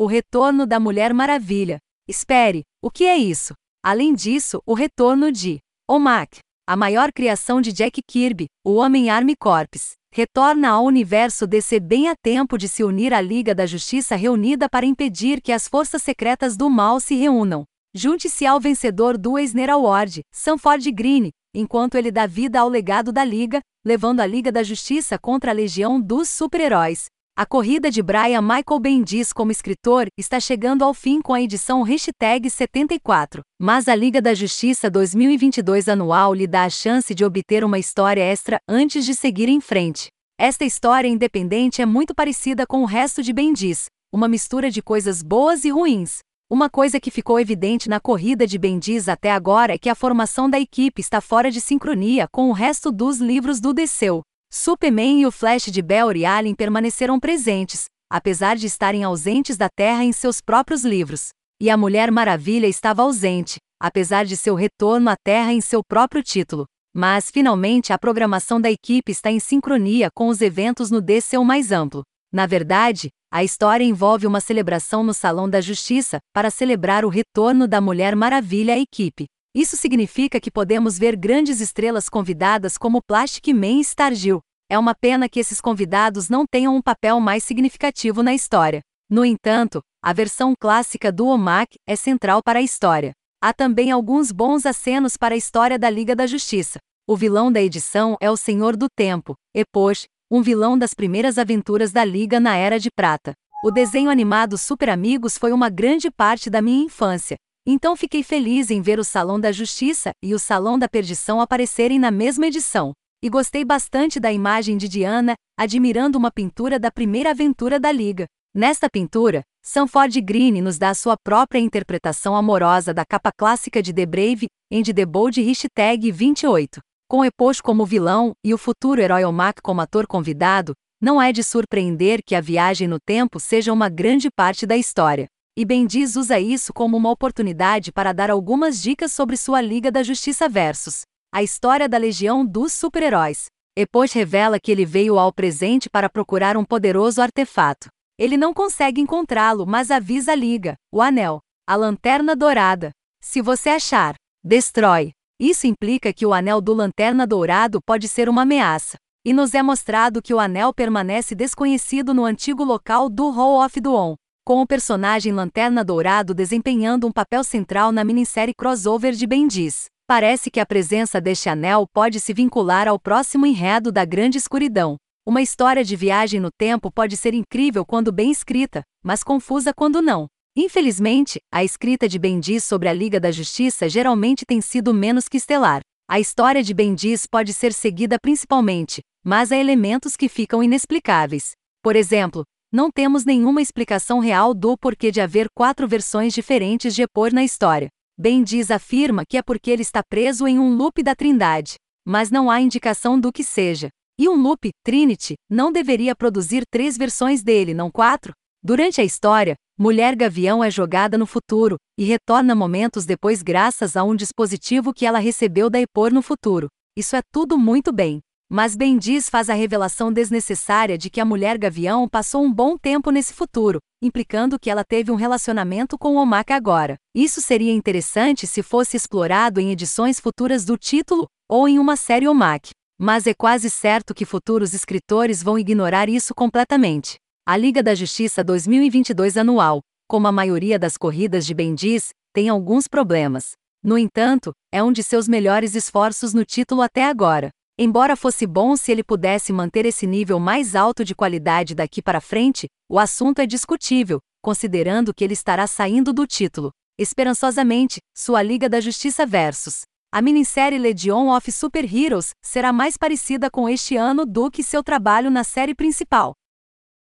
O Retorno da Mulher Maravilha. Espere, o que é isso? Além disso, o retorno de OMAC, a maior criação de Jack Kirby, o Homem-Army Corps, retorna ao universo DC bem a tempo de se unir à Liga da Justiça reunida para impedir que as forças secretas do mal se reúnam. Junte-se ao vencedor do Eisner Award, Sanford Green, enquanto ele dá vida ao legado da Liga, levando a Liga da Justiça contra a Legião dos Super-Heróis. A corrida de Brian Michael Bendis como escritor está chegando ao fim com a edição Hashtag 74, mas a Liga da Justiça 2022 anual lhe dá a chance de obter uma história extra antes de seguir em frente. Esta história independente é muito parecida com o resto de Bendis, uma mistura de coisas boas e ruins. Uma coisa que ficou evidente na corrida de Bendis até agora é que a formação da equipe está fora de sincronia com o resto dos livros do Desceu. Superman e o Flash de Barry Allen permaneceram presentes, apesar de estarem ausentes da Terra em seus próprios livros. E a Mulher Maravilha estava ausente, apesar de seu retorno à Terra em seu próprio título. Mas, finalmente, a programação da equipe está em sincronia com os eventos no DCU mais amplo. Na verdade, a história envolve uma celebração no Salão da Justiça para celebrar o retorno da Mulher Maravilha à equipe. Isso significa que podemos ver grandes estrelas convidadas como Plastic Man e Stargirl. É uma pena que esses convidados não tenham um papel mais significativo na história. No entanto, a versão clássica do OMAC é central para a história. Há também alguns bons acenos para a história da Liga da Justiça. O vilão da edição é o Senhor do Tempo, Epoch, um vilão das primeiras aventuras da Liga na Era de Prata. O desenho animado Super Amigos foi uma grande parte da minha infância, então fiquei feliz em ver o Salão da Justiça e o Salão da Perdição aparecerem na mesma edição. E gostei bastante da imagem de Diana, admirando uma pintura da primeira aventura da Liga. Nesta pintura, Sanford Green nos dá sua própria interpretação amorosa da capa clássica de The Brave, em The Bold Hashtag 28. Com Epoch como vilão e o futuro herói Omak como ator convidado, não é de surpreender que a viagem no tempo seja uma grande parte da história. E Bendiz usa isso como uma oportunidade para dar algumas dicas sobre sua Liga da Justiça versus a história da Legião dos Super-Heróis. Epoch revela que ele veio ao presente para procurar um poderoso artefato. Ele não consegue encontrá-lo, mas avisa a Liga, o Anel, a Lanterna Dourada. Se você achar, destrói. Isso implica que o Anel do Lanterna Dourado pode ser uma ameaça. E nos é mostrado que o anel permanece desconhecido no antigo local do Hall of Duon, com o personagem Lanterna Dourado desempenhando um papel central na minissérie crossover de Bendis. Parece que a presença deste anel pode se vincular ao próximo enredo da Grande Escuridão. Uma história de viagem no tempo pode ser incrível quando bem escrita, mas confusa quando não. Infelizmente, a escrita de Bendis sobre a Liga da Justiça geralmente tem sido menos que estelar. A história de Bendis pode ser seguida principalmente, mas há elementos que ficam inexplicáveis. Por exemplo, não temos nenhuma explicação real do porquê de haver quatro versões diferentes de Epor na história. Ben diz afirma que é porque ele está preso em um loop da Trindade, mas não há indicação do que seja. E um loop, Trinity, não deveria produzir três versões dele, não quatro? Durante a história, Mulher Gavião é jogada no futuro e retorna momentos depois graças a um dispositivo que ela recebeu da Epor no futuro. Isso é tudo muito bem. Mas Bendiz faz a revelação desnecessária de que a mulher gavião passou um bom tempo nesse futuro, implicando que ela teve um relacionamento com Omaka agora. Isso seria interessante se fosse explorado em edições futuras do título, ou em uma série Omak. Mas é quase certo que futuros escritores vão ignorar isso completamente. A Liga da Justiça 2022 anual, como a maioria das corridas de Bendiz, tem alguns problemas. No entanto, é um de seus melhores esforços no título até agora. Embora fosse bom se ele pudesse manter esse nível mais alto de qualidade daqui para frente, o assunto é discutível, considerando que ele estará saindo do título. Esperançosamente, sua Liga da Justiça versus a minissérie Legion of Super Heroes será mais parecida com este ano do que seu trabalho na série principal.